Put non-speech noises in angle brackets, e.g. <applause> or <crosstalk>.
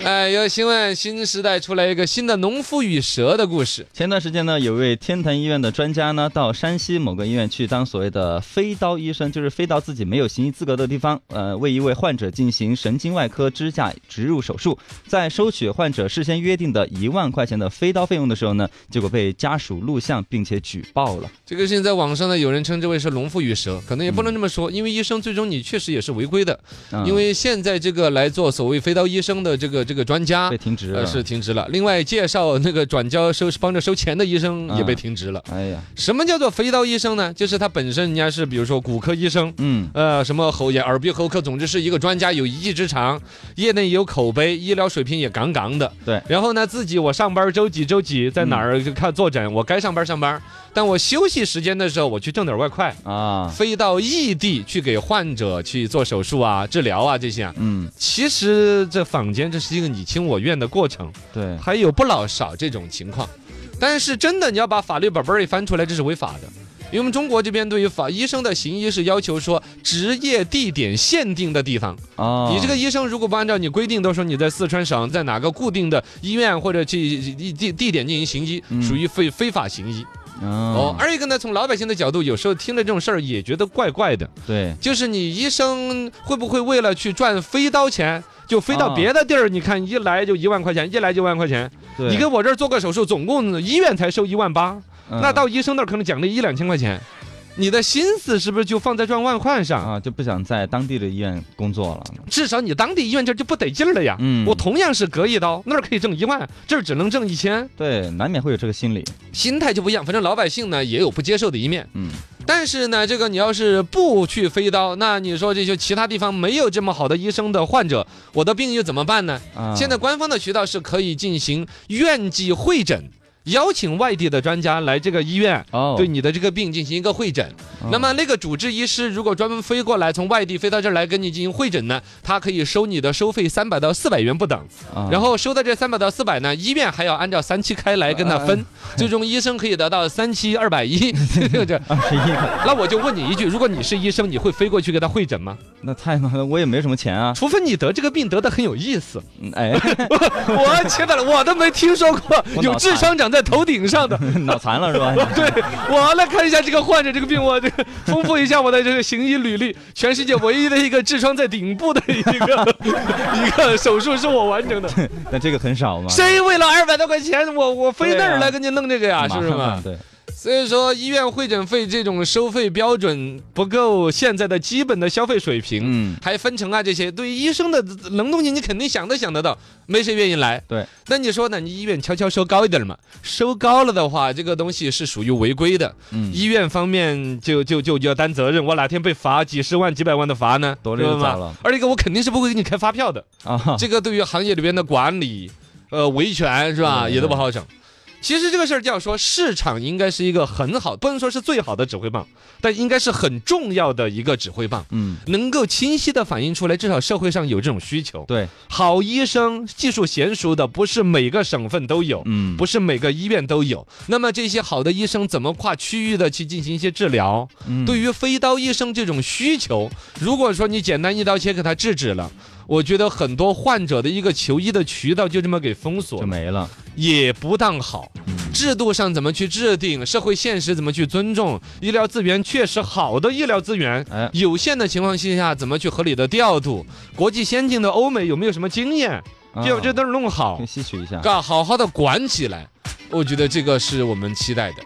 <laughs> 哎，有新闻，新时代出来一个新的农夫与蛇的故事。前段时间呢，有位天坛医院的专家呢，到山西某个医院去当所谓的飞刀医生，就是飞到自己没有行医资格的地方，呃，为一位患者进行神经外科支架植入手术。在收取患者事先约定的一万块钱的飞刀费用的时候呢，结果被家属录像并且举报了。这个事情在网上呢，有人称之为是农夫与蛇，可能也不能这么说，因为医生最终你确实也是违规的，嗯因为现在这个来做所谓飞刀医生的这个这个专家被。停职了。呃，是停职了。另外，介绍那个转交收帮着收钱的医生也被停职了。哎呀，什么叫做飞刀医生呢？就是他本身人家是比如说骨科医生，嗯，呃，什么喉眼、耳鼻喉科，总之是一个专家，有一技之长，业内有口碑，医疗水平也杠杠的。对然后呢，自己我上班周几周几在哪儿就看坐诊，我该上班上班，但我休息时间的时候，我去挣点外快，啊，飞到异地去给患者去做手术啊、治疗啊这些啊。嗯，其实这坊间这是一个你情我愿的过程，对，还有不老少这种情况。但是真的你要把法律本本儿一翻出来，这是违法的。因为我们中国这边对于法医生的行医是要求说职业地点限定的地方，啊，你这个医生如果不按照你规定，都说你在四川省在哪个固定的医院或者去地地地点进行行医，嗯属于非非法行医。哦。哦，，二一个呢，从老百姓的角度，有时候听了这种事儿也觉得怪怪的，对，就是你医生会不会为了去赚飞刀钱？就飞到哦别的地儿，你看一来就一万块钱，一来就万块钱。对，你给我这儿做个手术，总共医院才收一万八，嗯。那到医生那儿可能奖励一两千块钱，你的心思是不是就放在赚万块上？啊就不想在当地的医院工作了。至少你当地医院这儿就不得劲儿了呀。嗯我同样是割一刀，那儿可以挣一万，这儿只能挣一千，对，难免会有这个心理。心态就不一样。反正老百姓呢也有不接受的一面，嗯，但是呢，这个你要是不去飞刀，那你说这些其他地方没有这么好的医生的患者，我的病又怎么办呢？啊，现在官方的渠道是可以进行院际会诊。邀请外地的专家来这个医院，哦，对你的这个病进行一个会诊。哦那么那个主治医师如果专门飞过来，从外地飞到这儿来跟你进行会诊呢，他可以收你的收费三百到四百元不等。啊然后收到这三百到四百呢，医院还要按照三七开来跟他分，<laughs> 最终医生可以得到三七二百一。<laughs> 这二十一，那我就问你一句，如果你是医生，你会飞过去给他会诊吗？那太麻烦，我也没什么钱啊。除非你得这个病得的很有意思。嗯哎，<laughs> 我切的了，我都没听说过有智商长在头顶上的。<laughs> 脑残了是吧？<laughs> 对，我来看一下这个患者这个病，我这个丰富一下我的这个行医履历。全世界唯一的一个痔疮在顶部的一个 <laughs> 一个手术是我完成的。那这个很少吗。谁为了二百多块钱，我我飞那儿来给你弄这个呀？是不是嘛？对，所以说，医院会诊费这种收费标准不够现在的基本的消费水平。嗯，还分成啊，这些对于医生的能动性，你肯定想都想得到，没谁愿意来。对，那你说呢？你医院悄悄收高一点嘛？收高了的话，这个东西是属于违规的，嗯医院方面就就就就要担责任。我哪天被罚几十万、几百万的罚呢？多了是吧就早了而一个我肯定是不会给你开发票的。啊，这个对于行业里边的管理、呃维权是吧，对也都不好整。其实这个事儿就要说，市场应该是一个很好，不能说是最好的指挥棒，但应该是很重要的一个指挥棒。嗯，能够清晰的反映出来，至少社会上有这种需求。对，好医生、技术娴熟的不是每个省份都有，嗯，不是每个医院都有。那么这些好的医生怎么跨区域的去进行一些治疗？嗯对于飞刀医生这种需求，如果说你简单一刀切给他制止了，我觉得很多患者的一个求医的渠道就这么给封锁，就没了。也不当好。嗯制度上怎么去制定，社会现实怎么去尊重，医疗资源确实好的医疗资源，哎，有限的情况下，怎么去合理的调度？国际先进的欧美有没有什么经验？就啊这都是弄好吸取一下。嘎，好好的管起来。我觉得这个是我们期待的。